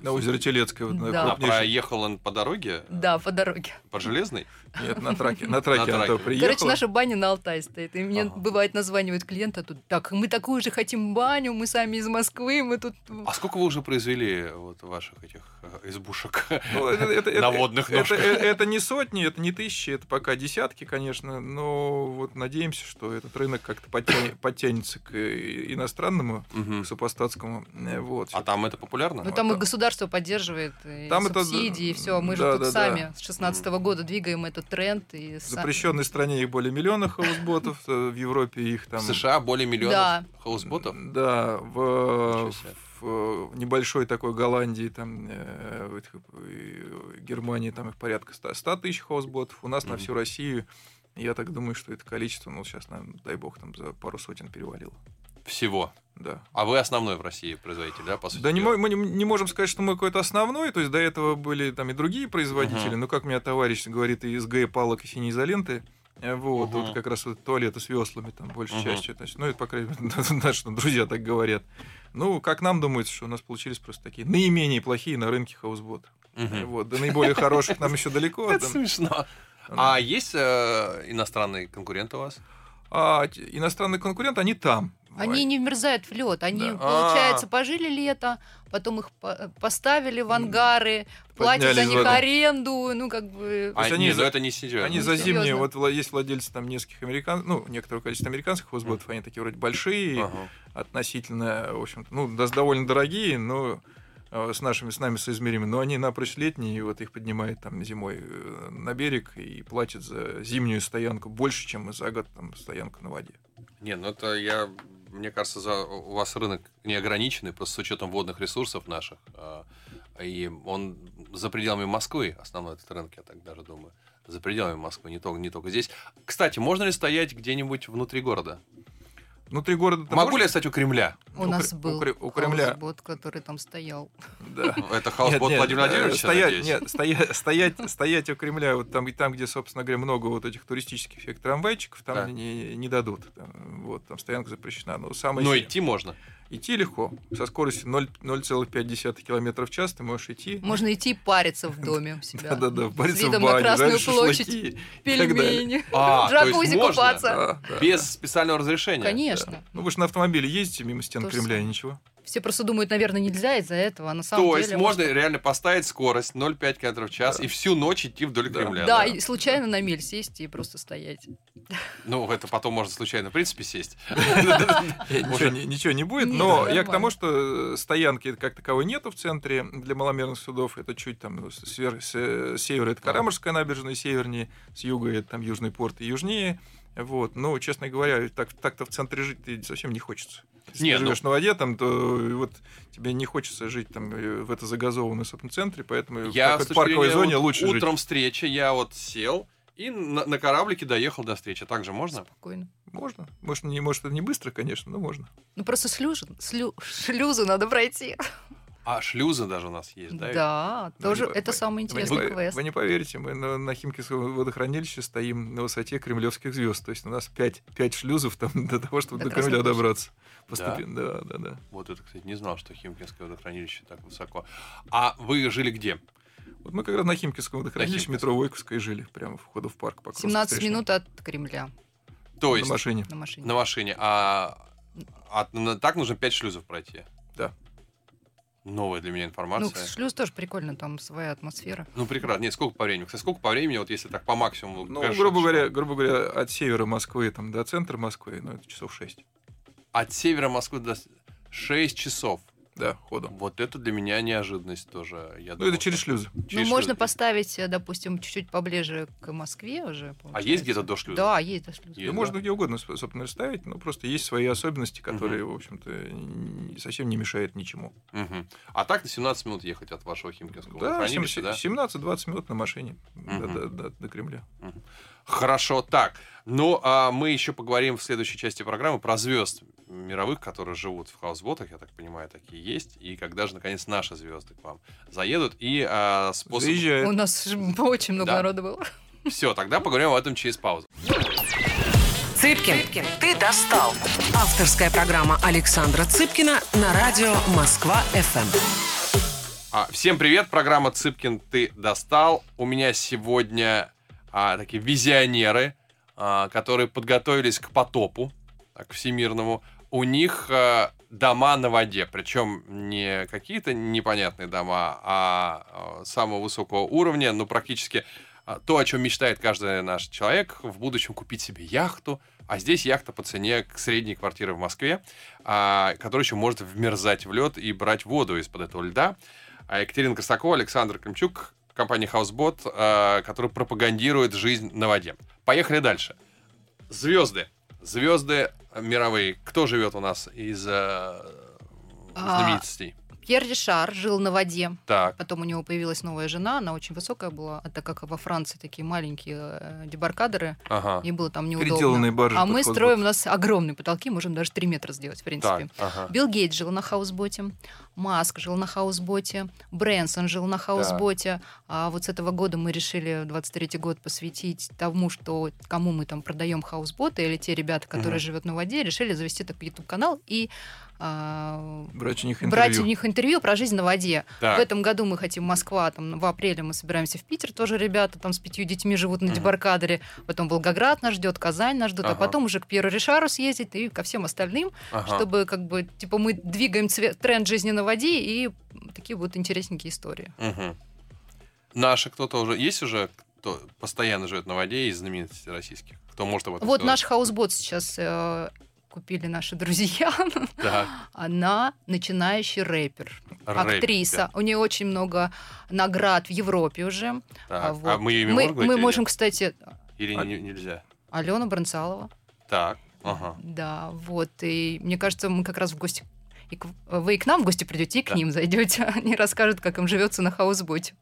на озере Телецкое. Вот, на Да. А крупнейшем- проехал он по дороге? Да, по дороге. По железной? Нет, на траке. На траке На она траке. приехала. Короче, наша баня на Алтай стоит. И мне Ага. бывает названивают клиента тут. Так, мы такую же хотим баню, мы сами из Москвы, мы тут... А сколько вы уже произвели вот ваших этих э, избушек? Ну, На водных ножках. это- это не сотни, это не тысячи, это пока десятки, конечно, но вот надеемся, что этот рынок как-то подтя- подтянется к э, иностранному, к супостатскому. э, Вот. А там это популярно? Ну, там и государство поддерживает, и Там это- субсидии, и все. Мы же тут сами с 16 года двигаем этот тренд. И В запрещенной стране их более миллиона хаусботов, э, в Европе их там... В США более миллиона хаусботов? Да, в. В, в небольшой такой Голландии, там, э, э, Германии, там их порядка 100, 100 тысяч хаусботов. У нас на Мгм. всю Россию, я так думаю, что это количество, ну, сейчас, наверное, дай бог, там за пару сотен перевалило. Всего. Да. А вы основной в России производитель, да, по сути? Да не, мы не, не можем сказать, что мы какой-то основной, то есть до этого были там и другие производители, Мгм. но как меня товарищ говорит, из Г палок и синей изоленты, э, вот, Мгм. вот как раз вот туалеты с веслами там большей Мгм. частью, значит, ну это, по крайней мере, наши друзья так говорят. Ну, как нам думается, что у нас получились просто такие наименее плохие на рынке хаусботы. Мгм. Вот, до наиболее хороших нам еще далеко. Это смешно. А есть э, иностранные конкуренты у вас? А иностранные конкуренты, они там. Они не вмерзают в лед. Они, Да. получается, А. пожили лето, потом их по- поставили в ангары, платят за Поднялись в них этом. аренду. Ну, как бы... А, они нет, за- ну это не серьезно. Они Ну, за зимние, вот есть владельцы там нескольких американцев, ну, некоторое количество американских хаусботов, они такие вроде большие, Ага. относительно, в общем-то, ну, довольно дорогие, но э, с нашими, с нами соизмеримы, но они напрочь летние, и вот их поднимает там зимой э, на берег и платят за зимнюю стоянку больше, чем за год там стоянку на воде. Не, ну это я, мне кажется, за, у вас рынок неограниченный, просто с учетом водных ресурсов наших. а, И он за пределами Москвы, основной этот рынок, я так даже думаю. За пределами Москвы, не только, не только здесь. Кстати, можно ли стоять где-нибудь внутри города? Внутри города... Могу ли я стать у Кремля? У у нас был у у Кремля. хаусбот, который там стоял. Да. Это хаусбот Владимира э, Владимировича, стоять, нет, стоять, стоять, стоять у Кремля, вот там, и там, где, собственно говоря, много вот этих туристических всех трамвайчиков, там Да. не, не дадут. Там, вот, там стоянка запрещена. Но самое Но идти можно. Идти легко. Со скоростью 0 0,5 км в час ты можешь идти. Можно идти париться в доме у себя. Да-да-да, париться в видом на бане, Красную площадь, пельмени, А, в джакузи купаться. Без специального разрешения. Конечно. Ну, вы же на автомобиле ездите мимо стен Кремля и ничего. Все просто думают, наверное, нельзя из-за этого, а на самом То деле... есть можно реально поставить скорость 0,5 км в час Да. и всю ночь идти вдоль Да. Кремля. Да, и случайно на мель сесть и просто стоять. Ну, это потом можно случайно, в принципе, сесть. Ничего, не- ничего не будет, но я к тому, что э, стоянки как таковой нету в центре для маломерных судов. Это чуть там ну, с, э, с севера это Карамарская набережная, севернее, с юга это там Южный порт и южнее. Вот. Но, честно говоря, так, так-то в центре жить совсем не хочется. Если Не, ты ну- живешь на воде, там, то вот тебе не хочется жить там э, в это загазованном центре, поэтому в Я, точки парковой зоне вот лучше жить. утром встречи, я вот сел и на, на кораблике доехал до встречи. Так же можно? Спокойно. Можно. Может, не, может, это не быстро, конечно, но можно. Ну просто шлюз, слю- шлюзу надо пройти. А шлюзы даже у нас есть, да? Да, Вы тоже не- это вы- самый Вы не, интересный по- квест. вы не поверите, мы на, на Химкинском водохранилище стоим на высоте кремлевских звезд. То есть у нас пять, пять шлюзов там для того, чтобы До до, Кремля добраться. Да? Постепенно. Да, да, да. Вот это, кстати, не знал, что Химкинское водохранилище так высоко. А вы жили где? Вот мы как раз на Химкинском водохранилище Химкинском. метро Войковское жили, прямо в входу в парк. Покровская 17 встречная. минут от Кремля То на есть машине. на машине. на машине. А, на- так нужно 5 шлюзов пройти? Да. Новая для меня Ну, информация. шлюз тоже прикольно, там своя атмосфера. Ну, прекрасно. Нет, сколько по времени? Кстати, сколько по времени, вот если так по максимуму? Ну, кажется, грубо что- говоря, грубо говоря, от севера Москвы там, до центра Москвы, ну, это часов 6. От севера Москвы до 6 часов. Да, ходом. Вот это для меня неожиданность тоже. Я Ну, думал, это через шлюзы. Ну, через можно шлюз. поставить, э, допустим, чуть-чуть поближе к Москве уже. А есть где-то получается. до шлюза? Да, есть до шлюза. Есть, Да да? можно где угодно, собственно, ставить, но просто есть свои особенности, которые, в общем-то, совсем не мешают ничему. Мгм. А так на 17 минут ехать от вашего Химкинского Да, водохранилища, да? 17-20 минут на машине до, Мгм. до- до- до Кремля. Хорошо, так. Ну, а мы еще поговорим в следующей части программы про звезд мировых, которые живут в хаусботах, я так понимаю, такие есть. И когда же, наконец, наши звезды к вам заедут. И а, способ... Заезжает. У нас очень много Да. народа было. Все, тогда поговорим об этом через паузу. Цыпкин, ты достал. Авторская программа Александра Цыпкина на радио Москва-ФМ. А, всем привет, программа Цыпкин ты достал. У меня сегодня а, такие визионеры, а, которые подготовились к потопу, а, к всемирному. У них э, дома на воде, причем не какие-то непонятные дома, а э, самого высокого уровня, ну практически э, то, о чем мечтает каждый наш человек, в будущем купить себе яхту, а здесь яхта по цене к средней квартиры в Москве, а, которая еще может вмерзать в лед и брать воду из-под этого льда. А Екатерина Костакова, Александр Кремчук, компания Housebot, которая пропагандирует жизнь на воде. Поехали дальше. Звезды. Звезды мировые. Кто живет у нас из э, А, знаменитостей? Пьер Ришар жил на воде. Так. Потом у него появилась новая жена, она очень высокая была, а так как во Франции такие маленькие э, дебаркадеры, Ага. и было там неудобно. Баржи а мы строим, у нас огромные потолки, можем даже 3 метра сделать, в принципе. Так. Ага. Билл Гейтс жил на хаусботе, Маск жил на хаусботе, Брэнсон жил на хаусботе. А вот с этого года мы решили 23 год посвятить тому, что кому мы там продаем хаусботы, или те ребята, которые Мгм. живут на воде, решили завести такой YouTube канал и а, Брать у них брать у интервью. них интервью про жизнь на воде. Так. В этом году мы хотим Москва, там в апреле мы собираемся в Питер, тоже ребята там с пятью детьми живут на Мгм. Дебаркадере, потом Волгоград нас ждет, Казань нас ждет, Ага. а потом уже к Пьеру Ришару съездить и ко всем остальным, Ага. чтобы как бы типа мы двигаем цве- тренд жизни на воде и такие будут интересненькие истории. Мгм. Наши кто-то уже... Есть уже кто постоянно живет на воде из знаменитостей российских? Кто может об этом Вот сказать? наш хаусбот сейчас э, купили наши друзья. Так. Она начинающий рэпер, Рэпер. актриса. У нее очень много наград в Европе уже. Так. А А, вот. мы имя мы, можем говорить мы или можем, кстати, Или А- не- нельзя? Алена Бронцалова. Так. Ага. Да, вот. И мне кажется, мы как раз в гости. И к- вы и к нам в гости придете, и к Да. ним зайдете. Они расскажут, как им живется на хаусботе.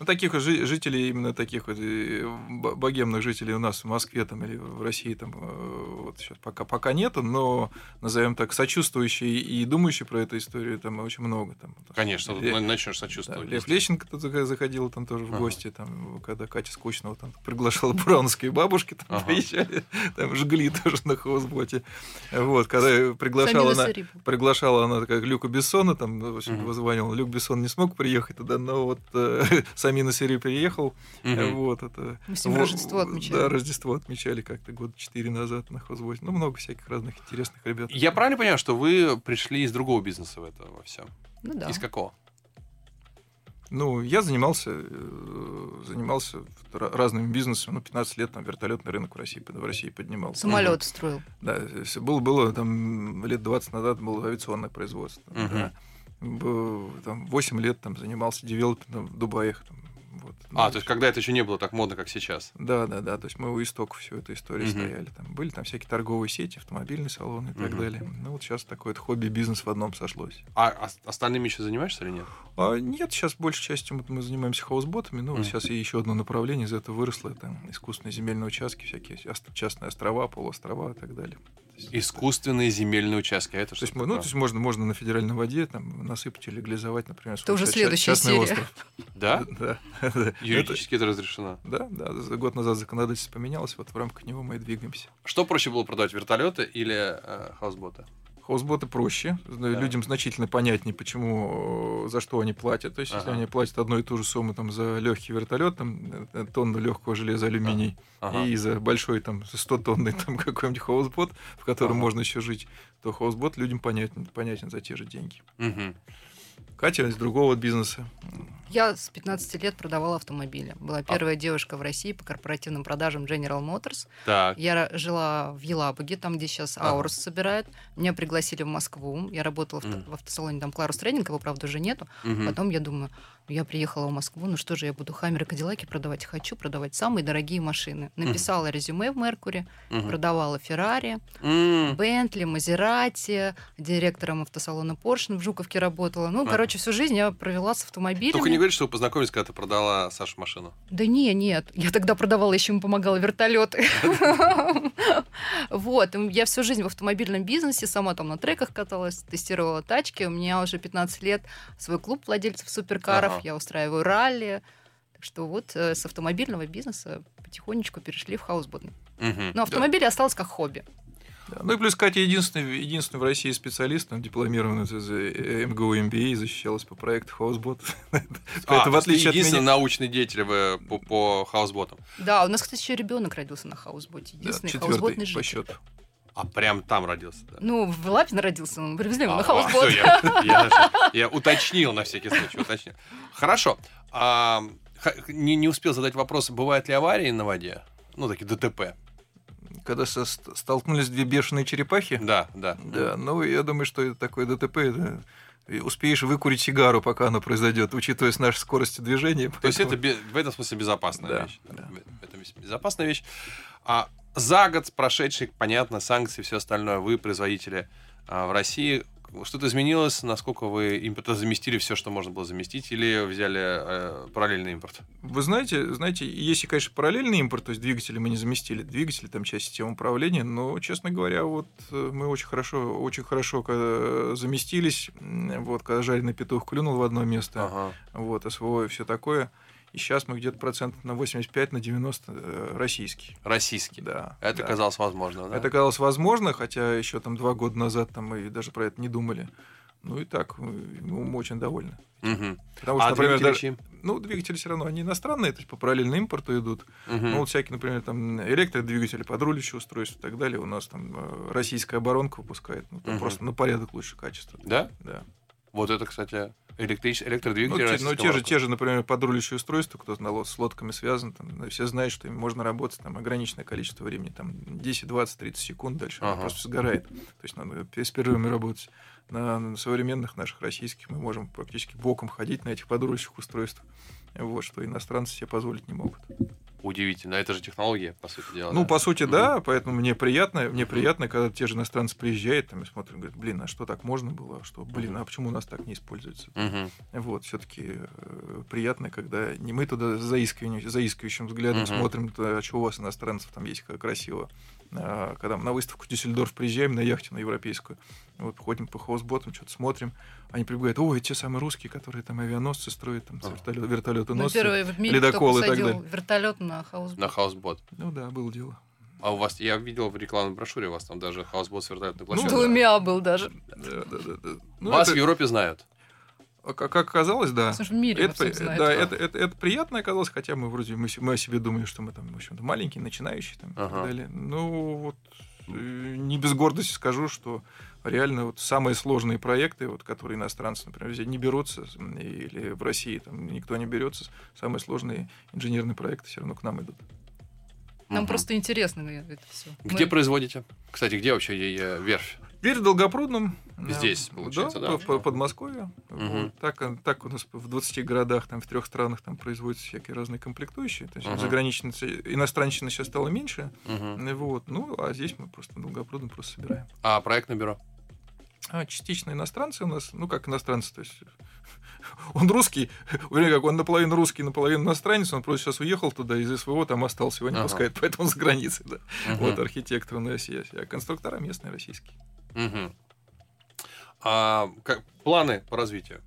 Ну, таких вот жи- жителей, именно таких вот э, богемных жителей у нас в Москве там, или в России там э, вот сейчас пока, пока нету, но, назовем так, сочувствующие и думающие про эту историю там очень много. Там, Конечно, тут Ле- начнешь да, сочувствовать. Лев Лещенко тут зах- заходил там тоже в Ага. гости, там, когда Катя Скучного там приглашала бурановские бабушки, там Ага. приезжали, там жгли тоже на хаусботе. Вот, когда приглашала она, приглашала она как Люка Бессона, там, ну, в общем, вызванивал. Люк Бессон не смог приехать туда, но вот э, Самина Сери приехал. Мгм. Вот это. Мы с ним во- Рождество отмечали. Да, Рождество отмечали как-то года четыре назад на хозвозе. Ну, много всяких разных интересных ребят. Я правильно понимаю, что вы пришли из другого бизнеса в это во всем? Ну да. Из какого? Ну, я занимался, э, занимался ра- разными бизнесами. Ну, 15 лет там вертолетный рынок в России, в России поднимал. Самолет строил. Да, всё было, было там лет 20 назад было авиационное производство. Мгм. да. Там, 8 лет там занимался девелопментом в Дубае. Там, вот. А, Ну, то есть когда это еще не было так модно, как сейчас. Да, да, да. То есть мы у истоков всю эту историю Мгм. стояли. Там были там всякие торговые сети, автомобильные салоны и так Мгм. далее. Ну вот сейчас такое хобби-бизнес в одном сошлось. А ос- остальными еще занимаешься или нет? А нет, сейчас большей частью вот мы занимаемся хаусботами. Ну, вот сейчас и еще одно направление из этого выросло. Там искусственные земельные участки, всякие частные острова, полуострова и так далее. Искусственные земельные участки. А это То есть, ну, то есть можно, можно на федеральной воде там насыпать или легализовать, например, свой уже следующая частный серия. остров. Да? Да. Это- Юридически это разрешено. Да, да. Год назад законодательство поменялось, вот в рамках него мы и двигаемся. Что проще было продавать, вертолеты или э, хаусботы? Хаусботы проще, Да. людям значительно понятнее, почему, э, за что они платят. То есть, если Ага. они платят одну и ту же сумму там, за легкий вертолет, там, э, тонну легкого железа, алюминий, Ага. и за большой там 100 тонный там какой-нибудь хаусбот, в котором Ага. можно еще жить, то хаусбот людям понятен, понятен за те же деньги. Мгм. Катя из другого бизнеса. Я с 15 лет продавала автомобили. Была первая девушка в России по корпоративным продажам General Motors. Так. Я жила в Елабуге, там, где сейчас Ага. Аурус собирает. Меня пригласили в Москву. Я работала в, Мгм. в автосалоне там Кларус Трейдинг, его, правда, уже нету. Мгм. Потом я думаю, я приехала в Москву, ну что же, я буду Хаммер и Кадиллаки продавать? Хочу продавать самые дорогие машины. Написала резюме в Меркури, Мгм. продавала Феррари. Бентли, Мазерати, директором автосалона Порш в Жуковке работала. Ну, А. короче, всю жизнь я провела с автомобилями. Только не говори, что вы познакомились, когда ты продала Сашу машину. Да не, нет. Я тогда продавала, еще ему помогала вертолеты. Вот. Я всю жизнь в автомобильном бизнесе, сама там на треках каталась, тестировала тачки. У меня уже 15 лет свой клуб владельцев суперкаров. Ага. Я устраиваю ралли. Так что вот э, с автомобильного бизнеса потихонечку перешли в хаусботный. Мгм. Но автомобиль осталось как хобби. Да. Ну и плюс Катя единственный, единственный в России специалист, там, дипломированный из э, МГУ MBA, защищалась по проекту Хаусбот. А, в отличие от единственный меня... научный деятель в- по, по хаусботам. Да, у нас, кстати, еще ребенок родился на хаусботе. Да, Единственный четвертый хаусботный по житель. счету. А прям там родился, да? Ну, в Лапино родился, мы привезли его А, на а, хаусбот. всё, я, я я уточнил на всякий случай, уточнил. Хорошо. А, не, не успел задать вопрос, бывают ли аварии на воде? Ну, такие ДТП. Когда со- ст- столкнулись две бешеные черепахи, Да, да. да, ну, я думаю, что это такое ДТП, это и успеешь выкурить сигару, пока оно произойдет, учитывая с нашей скоростью движения. То есть это поэтому- в этом смысле безопасная Да, вещь. да. Это безопасная вещь. А за год прошедший, понятно, санкции, все остальное, вы, производители а, в России, что-то изменилось? Насколько вы импорта заместили все, что можно было заместить, или взяли э, параллельный импорт? Вы знаете, знаете, если, конечно, параллельный импорт, то есть двигатели мы не заместили, двигатели там часть системы управления, но, честно говоря, вот э, мы очень хорошо, очень хорошо когда заместились, м, вот, когда жареный петух клюнул в одно место, Ага. вот, СВО и все такое, и сейчас мы где-то процентов на 85, на 90 э, российский. Российский. Да. Это да. казалось возможно, да? Это казалось возможно, хотя еще там два года назад там мы даже про это не думали. Ну и так, мы, мы очень довольны. Мгм. Потому А что, например, двигатели даже- ну, двигатели все равно, они иностранные, то есть по параллельному импорту идут. Мгм. Ну, вот всякие, например, там электродвигатели, подруливающие устройства и так далее. У нас там э, российская оборонка выпускает. Ну, там Мгм. просто на порядок лучше качество. Да? Да. Вот это, кстати, электрич... Ну, электродвигатель те, ну, те же, те же, например, подруливающие устройства, кто на лод- с лодками связан, там, ну, все знают, что им можно работать там ограниченное количество времени, там 10, 20, 30 секунд, дальше Ага. просто сгорает. То есть надо с перерывами работать. На, на современных наших российских мы можем практически боком ходить на этих подруливающих устройствах. Вот, что иностранцы себе позволить не могут. Удивительно. Это же технология, по сути дела. Ну, да? по сути, Мгм. да, поэтому мне приятно, мне приятно, когда те же иностранцы приезжают, там, и смотрят, говорят, блин, а что так можно было, а что, блин, а почему у нас так не используется? Мгм. Вот, все-таки приятно, когда не мы туда с заискиванием- заискивающим взглядом Мгм. смотрим, а что у вас иностранцев там есть как красиво. А, когда мы на выставку Дюссельдорф приезжаем на яхте, на европейскую, вот ходим по хаусботам, что-то смотрим, они прибегают, ой, те самые русские, которые там авианосцы строят, там вертолет, вертолеты Ну, носят. первый в мире, кто ледоколы и так далее. вертолет на хаусбот. На хаусбот. Ну да, было дело. А у вас, я видел в рекламной брошюре, у вас там даже хаусбот с вертолетной Ну, площадкой. Двумя был даже. Да, да, да, да. Ну, Вас это- в Европе знают. А Как, оказалось, да. Слушай, в мире Это, знают. да, это, это, это приятно оказалось, хотя мы вроде мы, мы о себе думали, что мы там, в общем-то, маленькие, начинающие там, и Ага. так далее. Ну, вот э, не без гордости скажу, что реально вот самые сложные проекты, вот, которые иностранцы, например, здесь не берутся, или в России там никто не берется, самые сложные инженерные проекты все равно к нам идут. Нам Мгм. просто интересно это все. Где производите? Кстати, где вообще э, верфь? Дверь в Долгопрудном. Здесь, получается, да? по- по- Подмосковье. Вот. Так, он- так у нас в 20 городах, там в трех странах там производятся всякие разные комплектующие. То есть Мгм. заграничная, иностранщина сейчас стала меньше. Мгм. Вот. Ну, а здесь мы просто в Долгопрудном просто собираем. А проектное бюро? А частично иностранцы у нас, ну как иностранцы, то есть он русский, вернее, как он наполовину русский, наполовину иностранец, он просто сейчас уехал туда из СВО, там остался, его не Ага. пускают, поэтому он за границей, да. Мгм. Вот архитектор на России, а конструктора местные российские. Мгм. А как, планы по развитию?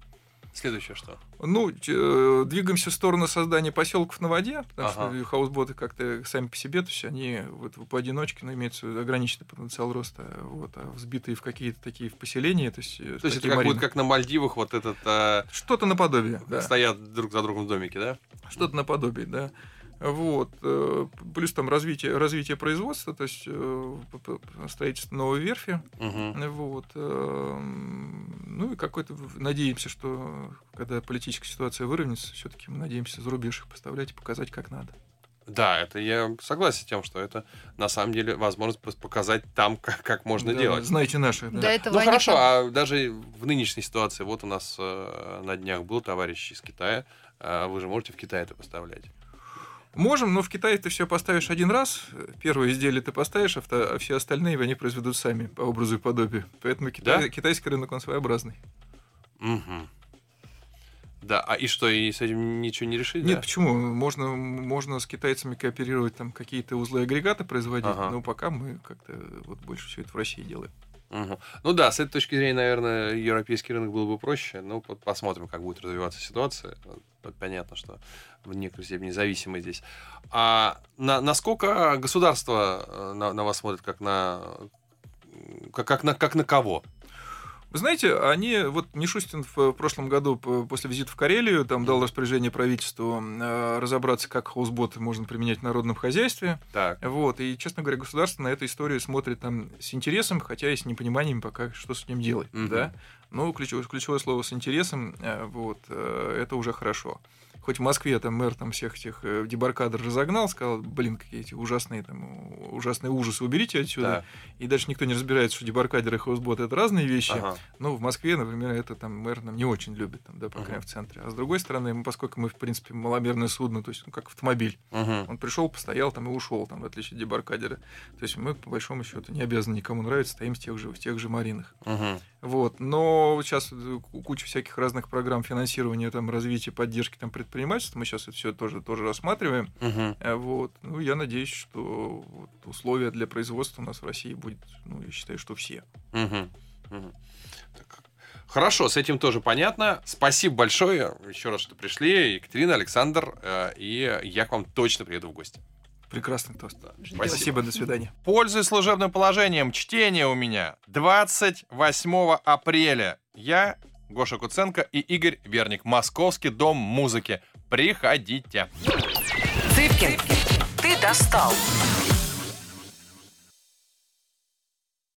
Следующее что? Ну, э, двигаемся в сторону создания поселков на воде, потому Ага. что хаусботы как-то сами по себе, то есть они вот поодиночке, но имеется ограниченный потенциал роста, вот, а взбитые в какие-то такие в поселения, то есть... э, То есть это как будет как на Мальдивах, вот этот э, Что-то наподобие, да. стоят друг за другом в домике, да? Что-то наподобие, да. Вот. э, Плюс там развитие, развитие производства, то есть э, строительство новой верфи. Мгм. Вот. эм, Ну и какой-то, надеемся, что когда политическая ситуация выровняется, все-таки мы надеемся за рубеж их поставлять и показать, как надо. Да, это я согласен с тем, что это на самом деле возможность показать там, как, как можно Да, делать. Знаете наши. да. До этого Ну они хорошо, там- а даже в нынешней ситуации, вот у нас э, на днях был товарищ из Китая, а вы же можете в Китай это поставлять. Можем, но в Китае ты все поставишь один раз. Первое изделие ты поставишь, а, а все остальные они произведут сами по образу и подобию. Поэтому Китай- Да? китайский рынок, он своеобразный. Мгм. Да, а и что, и с этим ничего не решить? Нет, да? почему? Можно, можно с китайцами кооперировать, там какие-то узлы агрегаты производить, Ага. но пока мы как-то вот больше все это в России делаем. Мгм. Ну да, с этой точки зрения, наверное, европейский рынок был бы проще. Ну, посмотрим, как будет развиваться ситуация. Понятно, что в некоторой степени зависимы здесь. А на, насколько государство э, на, на вас смотрит как на как, как на как на кого? Вы знаете, они, вот Мишустин в прошлом году после визита в Карелию там дал распоряжение правительству э, разобраться, как хаусботы можно применять в народном хозяйстве. Так. Вот, и, честно говоря, государство на эту историю смотрит там с интересом, хотя и с непониманием пока, что с ним делать, угу. да. Ну, ключевое, ключевое слово с интересом, э, вот, э, это уже хорошо хоть в Москве там мэр там всех этих э, дебаркадр разогнал, сказал, блин, какие эти ужасные там ужасные ужасы, уберите отсюда. Да. И даже никто не разбирается, что дебаркадер и хаусбот это разные вещи. Ага. Но в Москве, например, это там мэр нам не очень любит, там, да, по крайней мере, в центре. А с другой стороны, мы, поскольку мы, в принципе, маломерное судно, то есть, ну, как автомобиль, uh он пришел, постоял там и ушел, там, в отличие от дебаркадера. То есть мы, по большому счету, не обязаны никому нравиться, стоим в тех же, в тех же маринах. uh Вот. Но сейчас э, куча всяких разных программ финансирования, там, развития, поддержки там, предпринимательства, мы сейчас это все тоже, тоже рассматриваем. uh Вот. Ну, я надеюсь, что вот, условия для производства у нас в России будет, ну, я считаю, что все. uh Хорошо, с этим тоже понятно. Спасибо большое еще раз, что пришли. Екатерина, Александр, э, и я к вам точно приеду в гости. Прекрасный тост. Спасибо. Спасибо, до свидания. Пользуясь служебным положением, чтение у меня 28 апреля. Я, Гоша Куценко и Игорь Верник. Московский дом музыки. Приходите. Цыпкин, ты достал.